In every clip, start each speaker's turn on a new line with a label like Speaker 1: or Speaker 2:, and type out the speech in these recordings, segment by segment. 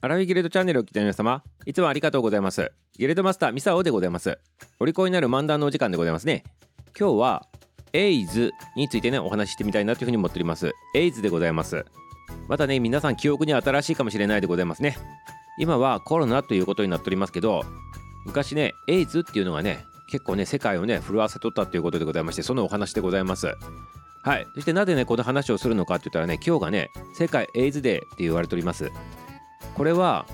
Speaker 1: アラフィギレードチャンネルを聞いた皆様、いつもありがとうございます。ギレードマスターミサオでございます。お利口になる漫談のお時間でございますね。今日は、エイズについてね、お話ししてみたいなというふうに思っております。エイズでございます。またね、皆さん記憶に新しいかもしれないでございますね。今はコロナということになっておりますけど、昔ね、エイズっていうのがね、結構ね、世界をね、震わせとったということでございまして、そのお話でございます。はい。そしてなぜね、この話をするのかって言ったらね、今日がね、世界エイズデーって言われております。これは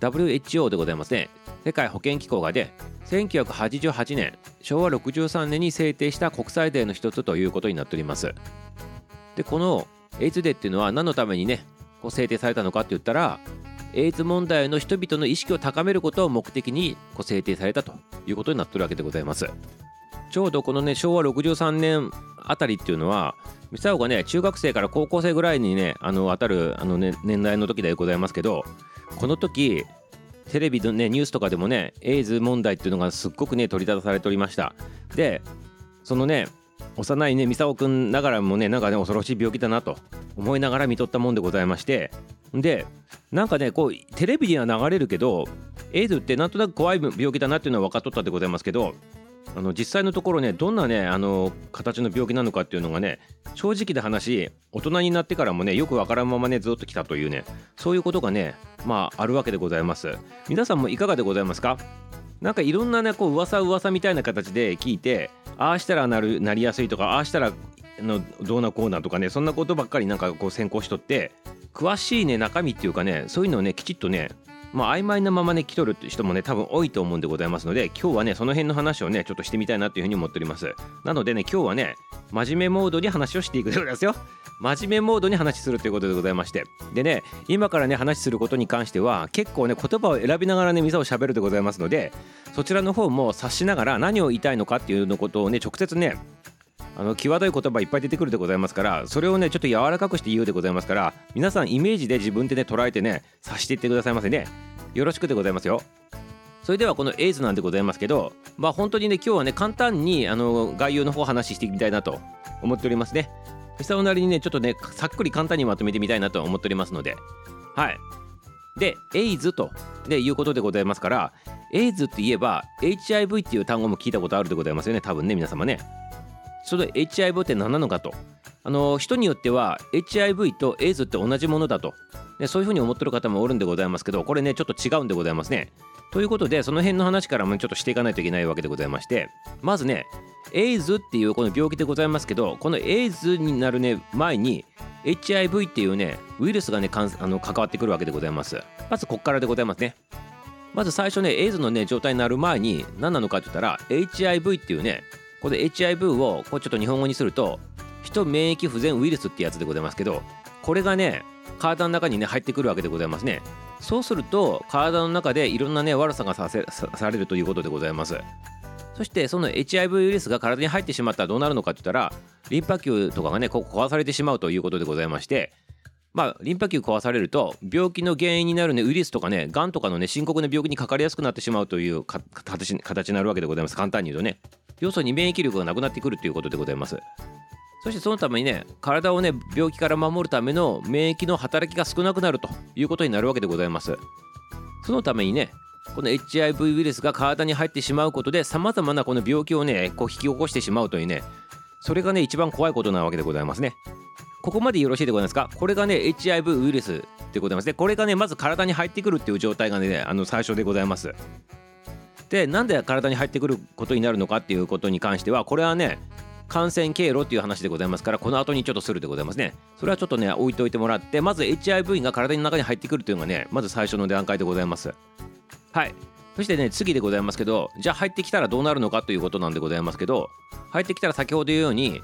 Speaker 1: WHO でございますね。世界保健機構がね、1988年、昭和63年に制定した国際デーの一つということになっております。で、このエイズデーっていうのは何のためにね、こう制定されたのかって言ったら、エイズ問題の人々の意識を高めることを目的にこう制定されたということになってるわけでございます。ちょうどこのね、昭和63年あたりっていうのは、ミサオがね、中学生から高校生ぐらいにね、あの、当たるあの、ね、年代の時でございますけど、この時、テレビのね、ニュースとかでもね、エイズ問題っていうのがすっごくね、取り沙汰されておりました。で、そのね、幼いね、ミサオくんながらもね、なんかね、恐ろしい病気だなと思いながら見とったもんでございまして、で、なんかね、こう、テレビには流れるけど、エイズってなんとなく怖い病気だなっていうのは分かっとったでございますけど、あの実際のところねどんなねあの形の病気なのかっていうのがね正直な話大人になってからもねよくわからんままねずっと来たというねそういうことがねまああるわけでございます。皆さんもいかがでございますか？なんかいろんなねこう噂噂みたいな形で聞いてああしたらなるなりやすいとかああしたらのどうなこうなとかねそんなことばっかりなんかこう先行しとって詳しいね中身っていうかねそういうのをねきちっとねまあ曖昧なままね来とるって人もね多分多いと思うんでございますので今日はねその辺の話をねちょっとしてみたいなっていうふうに思っております。なのでね今日はね真面目モードに話をしていくでございますよ。真面目モードに話するということでございまして。でね今からね話することに関しては結構ね言葉を選びながらねミサを喋るでございますのでそちらの方も察しながら何を言いたいのかっていうのことをね直接ねあの際どい言葉いっぱい出てくるでございますからそれをねちょっと柔らかくして言うでございますから皆さんイメージで自分でね捉えてね察していってくださいませね。よろしくでございますよ。それではこのエイズなんでございますけどまあ本当にね今日はね簡単にあの概要の方話してみたいなと思っておりますね。ミサオなりにねちょっとねさっくり簡単にまとめてみたいなと思っておりますので。はい。でエイズとでいうことでございますからエイズって言えば HIV っていう単語も聞いたことあるでございますよね多分ね皆様ね。その HIV って何なのかと。あの人によっては HIV とエイズって同じものだと。でそういうふうに思ってる方もおるんでございますけどこれねちょっと違うんでございますね。ということでその辺の話からもちょっとしていかないといけないわけでございまして。まずねエイズっていうこの病気でございますけどこのエイズになるね前に HIV っていうねウイルスがねかんあの関わってくるわけでございます。まずこっからでございますね。まず最初ねエイズのね状態になる前に何なのかって言ったら HIV っていうねこれ HIV をこうちょっと日本語にすると人免疫不全ウイルスってやつでございますけどこれがね体の中にね入ってくるわけでございますね。そうすると体の中でいろんなね悪さがさせさされるということでございます。そしてその HIV ウイルスが体に入ってしまったらどうなるのかって言ったらリンパ球とかがねここ壊されてしまうということでございましてまあリンパ球壊されると病気の原因になるねウイルスとかねがんとかのね深刻な病気にかかりやすくなってしまうという形になるわけでございます。簡単に言うとね。要するに免疫力がなくなってくるということでございます。そしてそのためにね体をね病気から守るための免疫の働きが少なくなるということになるわけでございます。そのためにねこの HIV ウイルスが体に入ってしまうことでさまざまなこの病気をねこう引き起こしてしまうというねそれがね一番怖いことなわけでございますね。ここまでよろしいでございますか？これがね HIV ウイルスでございます。ねこれがねまず体に入ってくるっていう状態がねあの最初でございます。でなんで体に入ってくることになるのかっていうことに関してはこれはね感染経路っていう話でございますからこの後にちょっとするでございますね。それはちょっとね置いといてもらってまず HIV が体の中に入ってくるというのがねまず最初の段階でございます。はい。そしてね次でございますけどじゃあ入ってきたらどうなるのかということなんでございますけど入ってきたら先ほど言うように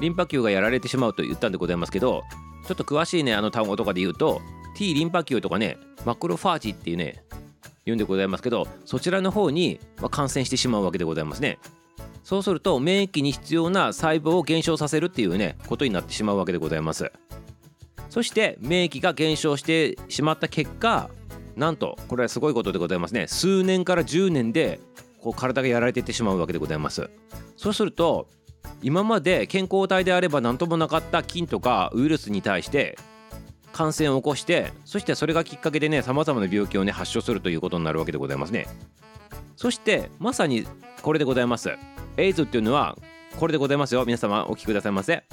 Speaker 1: リンパ球がやられてしまうと言ったんでございますけどちょっと詳しいねあの単語とかで言うと T リンパ球とかねマクロファージっていうね言うんでございますけどそちらの方にま感染してしまうわけでございますね。そうすると免疫に必要な細胞を減少させるっていうねことになってしまうわけでございます。そして免疫が減少してしまった結果なんとこれはすごいことでございますね。数年から10年でこう体がやられていってしまうわけでございます。そうすると今まで健康体であれば何ともなかった菌とかウイルスに対して感染を起こしてそしてそれがきっかけでねさまざまな病気をね発症するということになるわけでございますね。そしてまさにこれでございます。エイズっていうのはこれでございますよ。皆様お聞きくださいませ。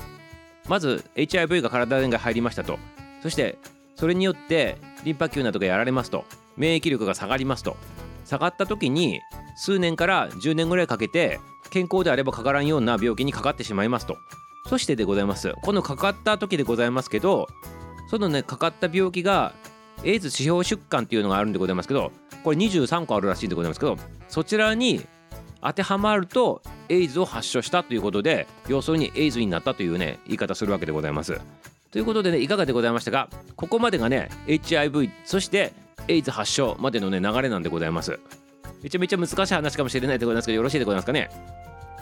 Speaker 1: まず HIV が体に入りましたと。そしてそれによってリンパ球などがやられますと。免疫力が下がりますと。下がった時に数年から10年ぐらいかけて健康であればかからんような病気にかかってしまいますと。そしてでございます。このかかった時でございますけどそのねかかった病気がエイズ指標疾患っていうのがあるんでございますけどこれ23個あるらしいんでございますけどそちらに当てはまるとエイズを発症したということで要するにエイズになったというね言い方するわけでございます。ということでねいかがでございましたか？ここまでがね HIV そしてエイズ発症までのね流れなんでございます。めちゃめちゃ難しい話かもしれないでございますけどよろしいでございますかね？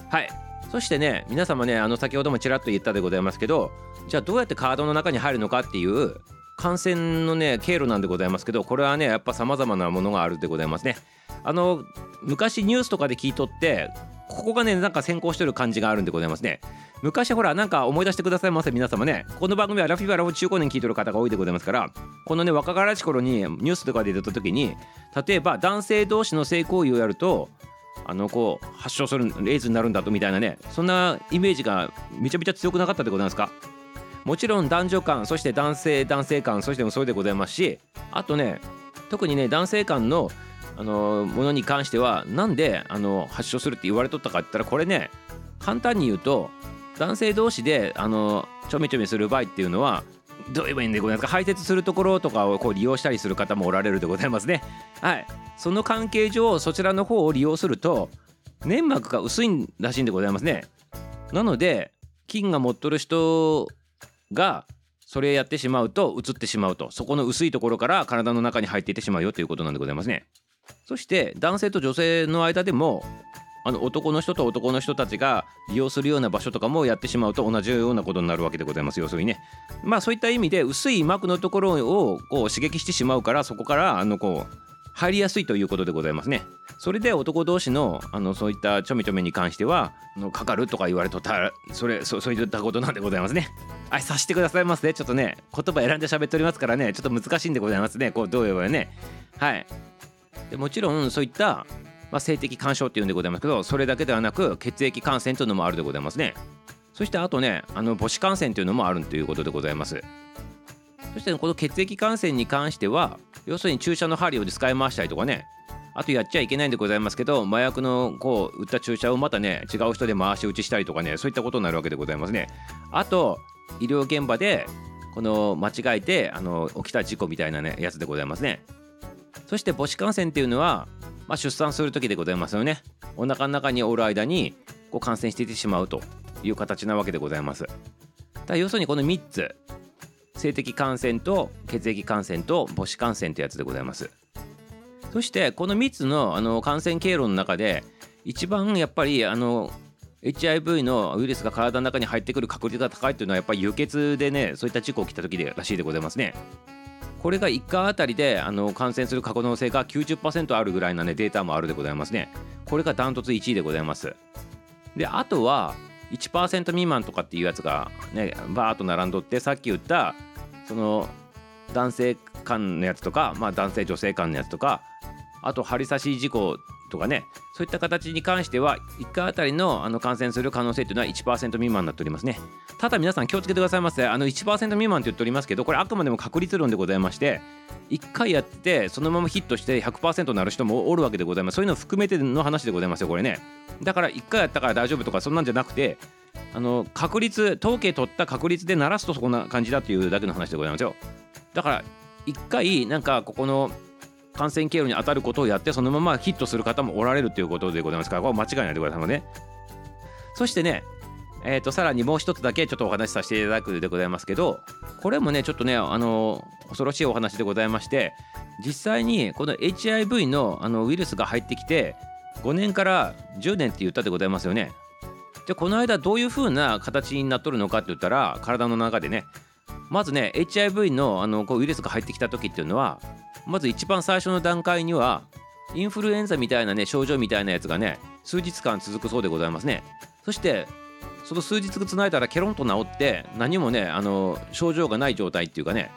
Speaker 1: はい。そしてね皆様ねあの先ほどもちらっと言ったでございますけどじゃあどうやってカードの中に入るのかっていう感染のね経路なんでございますけどこれはねやっぱ様々なものがあるでございますね。あの昔ニュースとかで聞いとってここがねなんか先行してる感じがあるんでございますね。昔ほらなんか思い出してくださいませ皆様ね。この番組はラフィバラを中高年聞いてる方が多いでございますからこのね若からし頃にニュースとかで出た時に例えば男性同士の性行為をやるとあのこう発症するエイズになるんだとみたいなね。そんなイメージがめちゃめちゃ強くなかったでございますか？もちろん男女間そして男性男性間そしてもそうでございますしあとね特にね男性間のあのものに関してはなんであの発症するって言われとったかって言ったらこれね簡単に言うと男性同士であのちょめちょめする場合っていうのはどう言えばいいんでございますか？排泄するところとかをこう利用したりする方もおられるでございますね。はい。その関係上そちらの方を利用すると粘膜が薄いらしいんでございますね。なので菌が持っとる人がそれやってしまうと移ってしまうとそこの薄いところから体の中に入っていってしまうよということなんでございますね。そして男性と女性の間でもあの男の人と男の人たちが利用するような場所とかもやってしまうと同じようなことになるわけでございます要するにね。まあそういった意味で薄い膜のところをこう刺激してしまうからそこからあのこう入りやすいということでございますね。それで男同士のあのそういったちょめちょめに関してはのかかるとか言われとったそれそそういったことなんでございますね。はいさしてくださいますねちょっとね言葉選んで喋っておりますからね。ちょっと難しいんでございますね。こうどう言えばね。はい。でもちろんそういった、まあ、性的干渉っていうんでございますけどそれだけではなく血液感染というのもあるでございますね。そしてあとねあの母子感染というのもあるということでございます。そして、この血液感染に関しては要するに注射の針を使い回したりとかね。あとやっちゃいけないんでございますけど麻薬のこう打った注射をまたね違う人で回し打ちしたりとかねそういったことになるわけでございますね。あと医療現場でこの間違えてあの起きた事故みたいなねやつでございますね。そして母子感染っていうのは、まあ、出産する時でございますよね。お腹の中におる間にこう感染していってしまうという形なわけでございます。だ要するにこの3つ。性的感染と血液感染と母子感染ってやつでございます。そしてこの3つのあの感染経路の中で一番やっぱりあの HIV のウイルスが体の中に入ってくる確率が高いというのはやっぱり輸血でねそういった事故起きた時でらしいでございますね。これが1回あたりであの感染する可能性が90%あるぐらいな、ね、データもあるでございますね。これがダントツ1位でございます。であとは1%未満とかっていうやつがねバーっと並んどってさっき言ったその男性間のやつとか、まあ、男性女性間のやつとかあと針刺し事故とかねそういった形に関しては1回あたりのあの感染する可能性というのは1%未満になっておりますね。ただ皆さん気をつけてくださいませ。あの1%未満って言っておりますけどこれあくまでも確率論でございまして1回やってそのままヒットして100%になる人もおるわけでございます。そういうのを含めての話でございますよこれね。だから1回やったから大丈夫とかそんなんじゃなくてあの確率統計取った確率で鳴らすとそんな感じだっていうだけの話でございますよ。だから1回なんかここの感染経路に当たることをやってそのままヒットする方もおられるということでございますからこれ間違いないでございますね。そしてねえー、とさらにもう一つだけちょっとお話しさせていただくでございますけどこれもねちょっとねあの恐ろしいお話でございまして実際にこの HIV のあのウイルスが入ってきて5年から10年って言ったでございますよね。でこの間どういう風な形になっとるのかって言ったら体の中でねまずね HIV のあのこうウイルスが入ってきた時っていうのはまず一番最初の段階にはインフルエンザみたいなね症状みたいなやつがね数日間続くそうでございますね。そしてその数日つないだらケロンと治って何もねあの症状がない状態っていうかね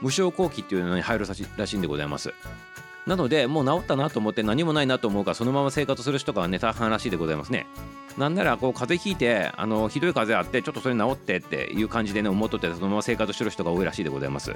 Speaker 1: 無償後期っていうのに入るらしいんでございます。なのでもう治ったなと思って何もないなと思うからそのまま生活する人がね大半らしいでございますね。なんならこう風邪ひいてあのひどい風邪あってちょっとそれ治ってっていう感じでね思っとってそのまま生活してる人が多いらしいでございます。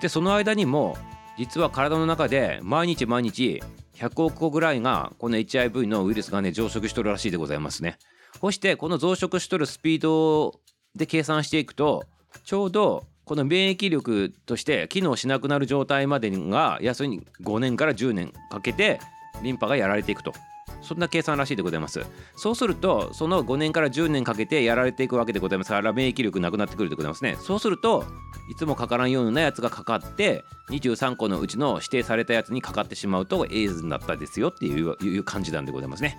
Speaker 1: でその間にも実は体の中で毎日毎日100億個ぐらいがこの HIV のウイルスがね増殖しとるらしいでございますね。そしてこの増殖しとるスピードで計算していくとちょうどこの免疫力として機能しなくなる状態までが要するに5年から10年かけてリンパがやられていくと。そんな計算らしいでございます。そうするとその5年から10年かけてやられていくわけでございますから免疫力なくなってくるでございますね。そうするといつもかからんようなやつがかかって23個のうちの指定されたやつにかかってしまうとエイズになったですよっていう感じなんでございますね。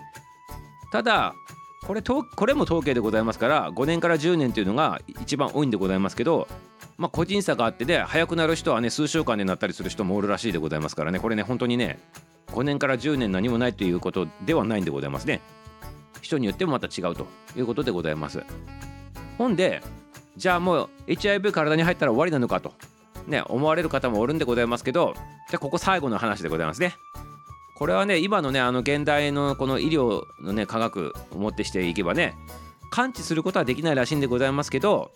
Speaker 1: ただこれこれも統計でございますから5年から10年というのが一番多いんでございますけどまあ個人差があってで早くなる人はね数週間でなったりする人もおるらしいでございますからね。これね本当にね5年から10年何もないということではないんでございますね。人によってもまた違うということでございます。ほんでじゃあもう HIV 体に入ったら終わりなのかとね思われる方もおるんでございますけどじゃあここ最後の話でございますね。これはね今のねあの現代のこの医療のね科学をもってしていけばね完治することはできないらしいんでございますけど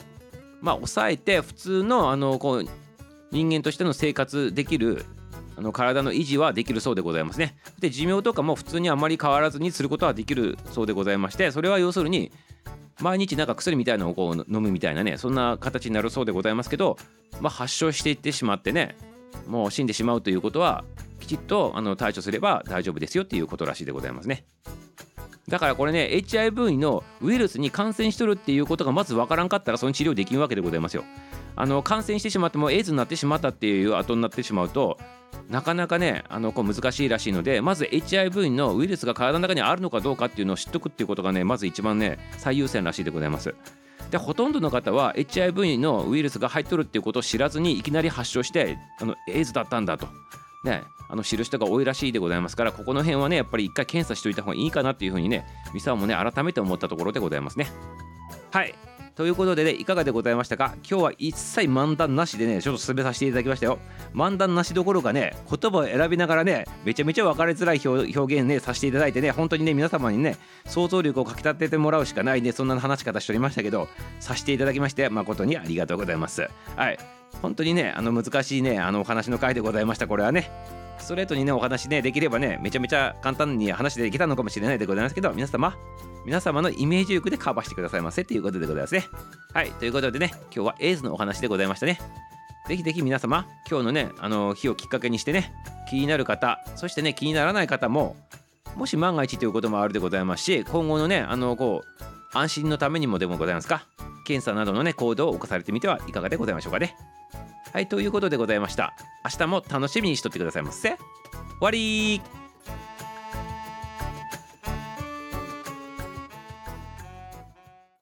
Speaker 1: まあ抑えて普通のあのこう人間としての生活できるあの体の維持はできるそうでございますね。で寿命とかも普通にあまり変わらずにすることはできるそうでございましてそれは要するに毎日なんか薬みたいなのをこう飲むみたいなねそんな形になるそうでございますけど、まあ、発症していってしまってねもう死んでしまうということはきちっとあの対処すれば大丈夫ですよっていうことらしいでございますね。だからこれね HIV のウイルスに感染しとるっていうことがまず分からんかったらその治療できんわけでございますよ。あの感染してしまってもエイズになってしまったっていう後になってしまうとなかなかねあのこう難しいらしいのでまず HIV のウイルスが体の中にあるのかどうかっていうのを知っとくっていうことがねまず一番ね最優先らしいでございます。でほとんどの方は HIV のウイルスが入っとるっていうことを知らずにいきなり発症してあのエイズだったんだと。ね、あの知る人が多いらしいでございますからここの辺はねやっぱり一回検査しといた方がいいかなっていうふうにねミサもね改めて思ったところでございますね。はいということでねいかがでございましたか？今日は一切漫談なしでねちょっと進めさせていただきましたよ。漫談なしどころかね言葉を選びながらねめちゃめちゃ分かりづらい表現ねさせていただいてね本当にね皆様にね想像力をかきたててもらうしかないねそんな話し方しておりましたけどさせていただきまして誠にありがとうございます。はい。本当にねあの難しいねあのお話の回でございました。これはねストレートにねお話ねできればねめちゃめちゃ簡単に話できたのかもしれないでございますけど皆様皆様のイメージ力でカバーしてくださいませということでございますね。はいということでね今日はエイズのお話でございましたね。ぜひぜひ皆様今日のねあの日をきっかけにしてね気になる方そしてね気にならない方ももし万が一ということもあるでございますし今後のねあのこう安心のためにもでもございますか検査などのね行動を起こされてみてはいかがでございましょうかね。はいということでございました。明日も楽しみにしとってくださいませ。終わり